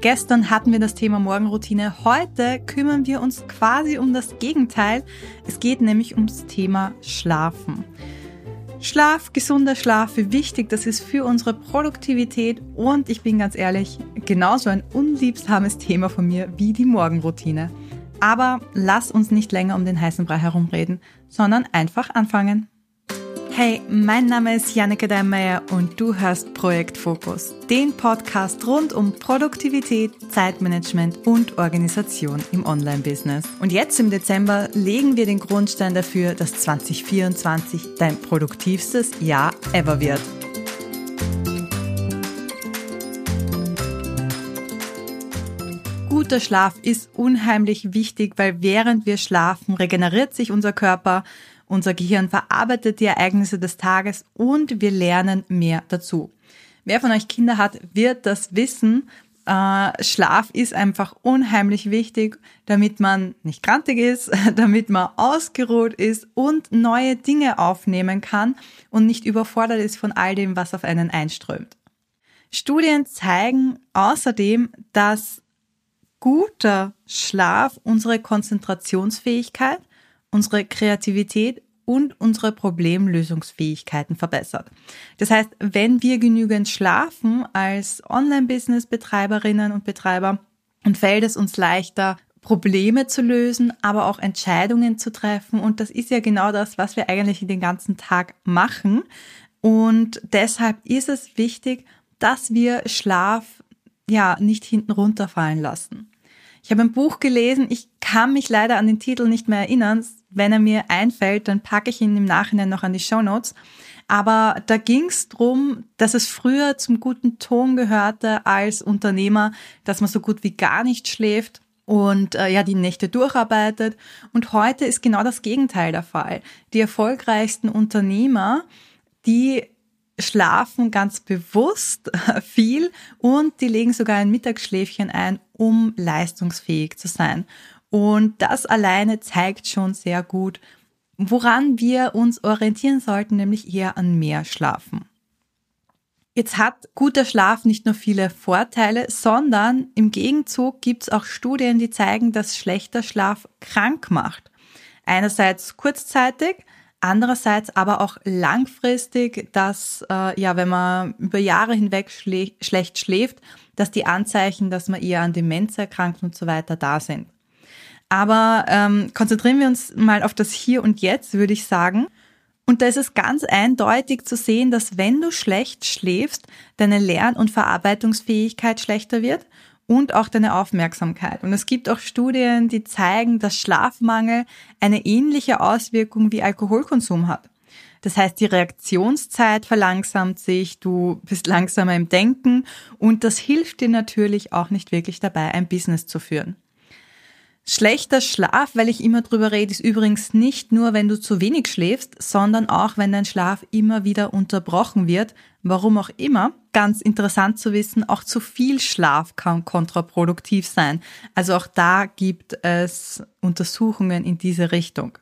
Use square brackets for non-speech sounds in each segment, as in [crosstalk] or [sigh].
Gestern hatten wir das Thema Morgenroutine. Heute kümmern wir uns quasi um das Gegenteil. Es geht nämlich ums Thema Schlafen. Schlaf, gesunder Schlaf, wie wichtig das ist für unsere Produktivität und ich bin ganz ehrlich, genauso ein unliebsames Thema von mir wie die Morgenroutine. Aber lass uns nicht länger um den heißen Brei herumreden, sondern einfach anfangen. Hey, mein Name ist Janneke Deinmeier und du hörst Projekt Fokus, den Podcast rund um Produktivität, Zeitmanagement und Organisation im Online-Business. Und jetzt im Dezember legen wir den Grundstein dafür, dass 2024 dein produktivstes Jahr ever wird. Guter Schlaf ist unheimlich wichtig, weil während wir schlafen, regeneriert sich unser Körper unser Gehirn verarbeitet die Ereignisse des Tages und wir lernen mehr dazu. Wer von euch Kinder hat, wird das wissen. Äh, Schlaf ist einfach unheimlich wichtig, damit man nicht krantig ist, [laughs] damit man ausgeruht ist und neue Dinge aufnehmen kann und nicht überfordert ist von all dem, was auf einen einströmt. Studien zeigen außerdem, dass guter Schlaf unsere Konzentrationsfähigkeit, unsere Kreativität und unsere Problemlösungsfähigkeiten verbessert. Das heißt, wenn wir genügend schlafen als Online-Business-Betreiberinnen und Betreiber, und fällt es uns leichter, Probleme zu lösen, aber auch Entscheidungen zu treffen. Und das ist ja genau das, was wir eigentlich den ganzen Tag machen. Und deshalb ist es wichtig, dass wir Schlaf ja nicht hinten runterfallen lassen. Ich habe ein Buch gelesen, ich kann mich leider an den Titel nicht mehr erinnern. Wenn er mir einfällt, dann packe ich ihn im Nachhinein noch an die Show Notes. Aber da ging es darum, dass es früher zum guten Ton gehörte als Unternehmer, dass man so gut wie gar nicht schläft und äh, ja die Nächte durcharbeitet. Und heute ist genau das Gegenteil der Fall. Die erfolgreichsten Unternehmer, die schlafen ganz bewusst [laughs] viel und die legen sogar ein Mittagsschläfchen ein, um leistungsfähig zu sein. Und das alleine zeigt schon sehr gut, woran wir uns orientieren sollten, nämlich eher an mehr Schlafen. Jetzt hat guter Schlaf nicht nur viele Vorteile, sondern im Gegenzug gibt es auch Studien, die zeigen, dass schlechter Schlaf krank macht. Einerseits kurzzeitig, Andererseits aber auch langfristig, dass äh, ja, wenn man über Jahre hinweg schlä schlecht schläft, dass die Anzeichen, dass man eher an Demenz erkrankt und so weiter da sind. Aber ähm, konzentrieren wir uns mal auf das Hier und Jetzt, würde ich sagen. Und da ist es ganz eindeutig zu sehen, dass wenn du schlecht schläfst, deine Lern- und Verarbeitungsfähigkeit schlechter wird und auch deine Aufmerksamkeit. Und es gibt auch Studien, die zeigen, dass Schlafmangel eine ähnliche Auswirkung wie Alkoholkonsum hat. Das heißt, die Reaktionszeit verlangsamt sich, du bist langsamer im Denken und das hilft dir natürlich auch nicht wirklich dabei, ein Business zu führen. Schlechter Schlaf, weil ich immer drüber rede, ist übrigens nicht nur, wenn du zu wenig schläfst, sondern auch, wenn dein Schlaf immer wieder unterbrochen wird, warum auch immer. Ganz interessant zu wissen, auch zu viel Schlaf kann kontraproduktiv sein. Also auch da gibt es Untersuchungen in diese Richtung.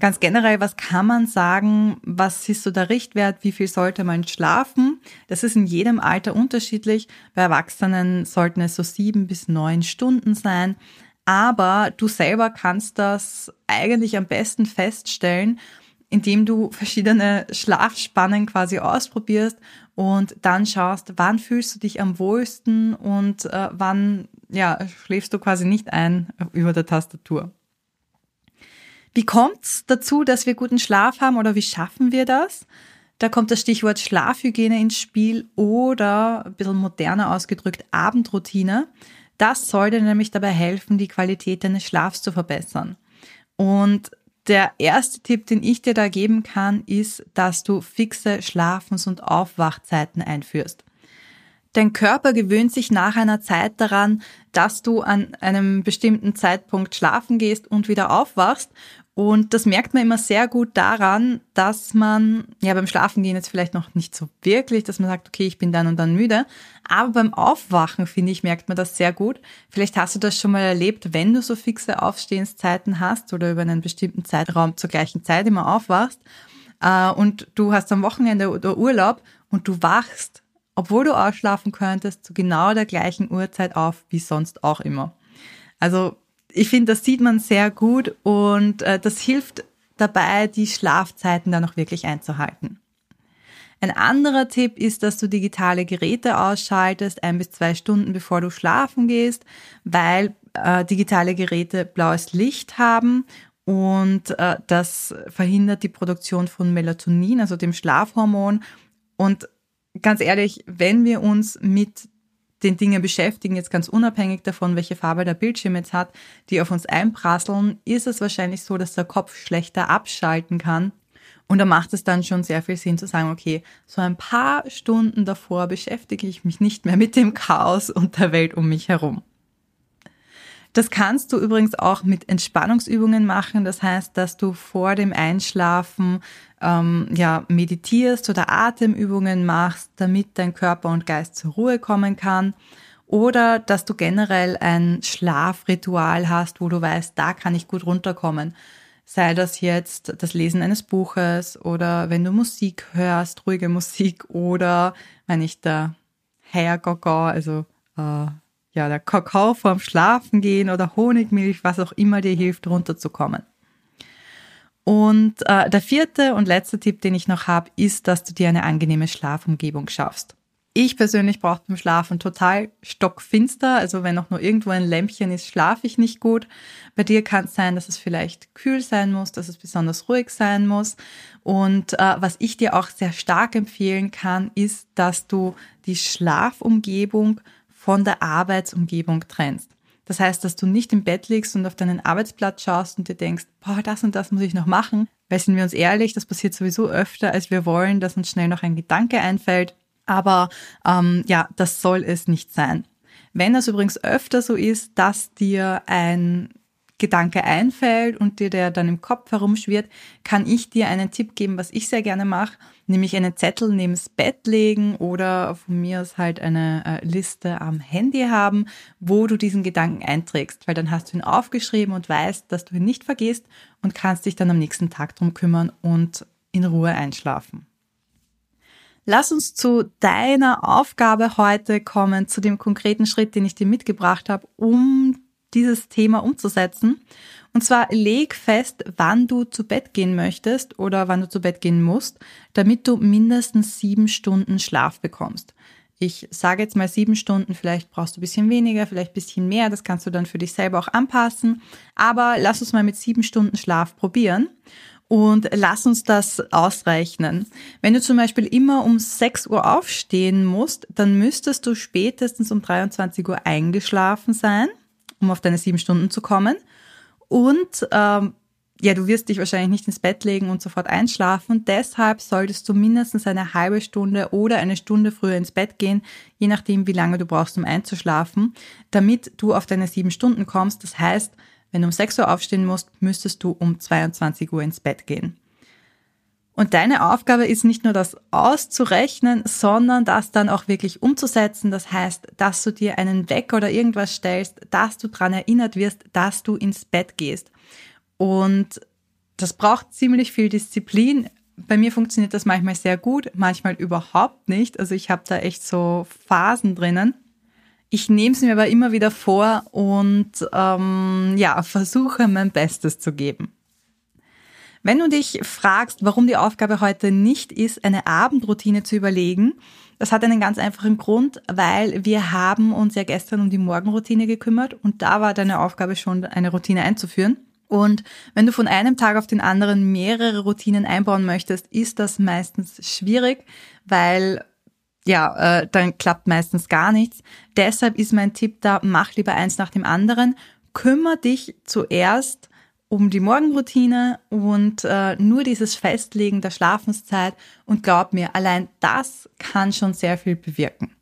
Ganz generell, was kann man sagen? Was ist so der Richtwert? Wie viel sollte man schlafen? Das ist in jedem Alter unterschiedlich. Bei Erwachsenen sollten es so sieben bis neun Stunden sein. Aber du selber kannst das eigentlich am besten feststellen, indem du verschiedene Schlafspannen quasi ausprobierst und dann schaust, wann fühlst du dich am wohlsten und äh, wann ja, schläfst du quasi nicht ein über der Tastatur. Wie kommt's dazu, dass wir guten Schlaf haben oder wie schaffen wir das? Da kommt das Stichwort Schlafhygiene ins Spiel oder ein bisschen moderner ausgedrückt Abendroutine. Das soll dir nämlich dabei helfen, die Qualität deines Schlafs zu verbessern. Und der erste Tipp, den ich dir da geben kann, ist, dass du fixe Schlafens- und Aufwachzeiten einführst. Dein Körper gewöhnt sich nach einer Zeit daran, dass du an einem bestimmten Zeitpunkt schlafen gehst und wieder aufwachst und das merkt man immer sehr gut daran, dass man, ja, beim Schlafengehen jetzt vielleicht noch nicht so wirklich, dass man sagt, okay, ich bin dann und dann müde. Aber beim Aufwachen, finde ich, merkt man das sehr gut. Vielleicht hast du das schon mal erlebt, wenn du so fixe Aufstehenszeiten hast oder über einen bestimmten Zeitraum zur gleichen Zeit immer aufwachst äh, und du hast am Wochenende oder Urlaub und du wachst obwohl du ausschlafen könntest, zu genau der gleichen Uhrzeit auf wie sonst auch immer. Also ich finde, das sieht man sehr gut und äh, das hilft dabei, die Schlafzeiten dann auch wirklich einzuhalten. Ein anderer Tipp ist, dass du digitale Geräte ausschaltest, ein bis zwei Stunden bevor du schlafen gehst, weil äh, digitale Geräte blaues Licht haben und äh, das verhindert die Produktion von Melatonin, also dem Schlafhormon. Und ganz ehrlich, wenn wir uns mit den Dingen beschäftigen, jetzt ganz unabhängig davon, welche Farbe der Bildschirm jetzt hat, die auf uns einprasseln, ist es wahrscheinlich so, dass der Kopf schlechter abschalten kann und da macht es dann schon sehr viel Sinn zu sagen, okay, so ein paar Stunden davor beschäftige ich mich nicht mehr mit dem Chaos und der Welt um mich herum. Das kannst du übrigens auch mit Entspannungsübungen machen. Das heißt, dass du vor dem Einschlafen ähm, ja meditierst oder Atemübungen machst, damit dein Körper und Geist zur Ruhe kommen kann. Oder dass du generell ein Schlafritual hast, wo du weißt, da kann ich gut runterkommen. Sei das jetzt das Lesen eines Buches oder wenn du Musik hörst, ruhige Musik oder wenn ich der Hair Gogo, also äh, ja der Kakao vorm Schlafen gehen oder Honigmilch, was auch immer dir hilft, runterzukommen. Und äh, der vierte und letzte Tipp, den ich noch habe, ist, dass du dir eine angenehme Schlafumgebung schaffst. Ich persönlich brauche beim Schlafen total stockfinster. Also wenn auch nur irgendwo ein Lämpchen ist, schlafe ich nicht gut. Bei dir kann es sein, dass es vielleicht kühl sein muss, dass es besonders ruhig sein muss. Und äh, was ich dir auch sehr stark empfehlen kann, ist, dass du die Schlafumgebung von der Arbeitsumgebung trennst. Das heißt, dass du nicht im Bett liegst und auf deinen Arbeitsplatz schaust und dir denkst, boah, das und das muss ich noch machen. Weil sind wir uns ehrlich, das passiert sowieso öfter, als wir wollen, dass uns schnell noch ein Gedanke einfällt. Aber ähm, ja, das soll es nicht sein. Wenn das übrigens öfter so ist, dass dir ein Gedanke einfällt und dir der dann im Kopf herumschwirrt, kann ich dir einen Tipp geben, was ich sehr gerne mache, nämlich einen Zettel neben das Bett legen oder von mir aus halt eine äh, Liste am Handy haben, wo du diesen Gedanken einträgst, weil dann hast du ihn aufgeschrieben und weißt, dass du ihn nicht vergisst und kannst dich dann am nächsten Tag drum kümmern und in Ruhe einschlafen. Lass uns zu deiner Aufgabe heute kommen, zu dem konkreten Schritt, den ich dir mitgebracht habe, um dieses Thema umzusetzen. Und zwar leg fest, wann du zu Bett gehen möchtest oder wann du zu Bett gehen musst, damit du mindestens sieben Stunden Schlaf bekommst. Ich sage jetzt mal sieben Stunden, vielleicht brauchst du ein bisschen weniger, vielleicht ein bisschen mehr, das kannst du dann für dich selber auch anpassen. Aber lass uns mal mit sieben Stunden Schlaf probieren. Und lass uns das ausrechnen. Wenn du zum Beispiel immer um 6 Uhr aufstehen musst, dann müsstest du spätestens um 23 Uhr eingeschlafen sein, um auf deine sieben Stunden zu kommen. Und ähm, ja, du wirst dich wahrscheinlich nicht ins Bett legen und sofort einschlafen. Deshalb solltest du mindestens eine halbe Stunde oder eine Stunde früher ins Bett gehen, je nachdem, wie lange du brauchst, um einzuschlafen, damit du auf deine sieben Stunden kommst. Das heißt, wenn du um 6 Uhr aufstehen musst, müsstest du um 22 Uhr ins Bett gehen. Und deine Aufgabe ist nicht nur das auszurechnen, sondern das dann auch wirklich umzusetzen. Das heißt, dass du dir einen Wecker oder irgendwas stellst, dass du dran erinnert wirst, dass du ins Bett gehst. Und das braucht ziemlich viel Disziplin. Bei mir funktioniert das manchmal sehr gut, manchmal überhaupt nicht. Also ich habe da echt so Phasen drinnen. Ich nehme es mir aber immer wieder vor und ähm, ja, versuche mein Bestes zu geben. Wenn du dich fragst, warum die Aufgabe heute nicht ist, eine Abendroutine zu überlegen, das hat einen ganz einfachen Grund, weil wir haben uns ja gestern um die Morgenroutine gekümmert und da war deine Aufgabe schon, eine Routine einzuführen. Und wenn du von einem Tag auf den anderen mehrere Routinen einbauen möchtest, ist das meistens schwierig, weil ja, äh, dann klappt meistens gar nichts. Deshalb ist mein Tipp da, mach lieber eins nach dem anderen. Kümmer dich zuerst um die Morgenroutine und äh, nur dieses Festlegen der Schlafenszeit und glaub mir, allein das kann schon sehr viel bewirken.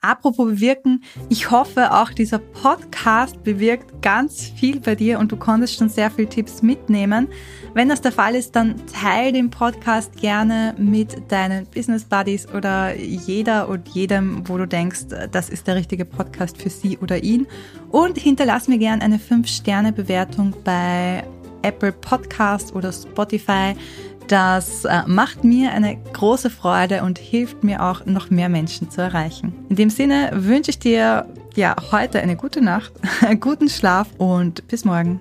Apropos bewirken, ich hoffe auch dieser Podcast bewirkt ganz viel bei dir und du konntest schon sehr viele Tipps mitnehmen. Wenn das der Fall ist, dann teile den Podcast gerne mit deinen Business Buddies oder jeder und jedem, wo du denkst, das ist der richtige Podcast für sie oder ihn. Und hinterlass mir gerne eine 5-Sterne-Bewertung bei Apple Podcast oder Spotify Das äh, macht mir eine große Freude und hilft mir auch, noch mehr Menschen zu erreichen. In dem Sinne wünsche ich dir ja heute eine gute Nacht, [laughs] guten Schlaf und bis morgen.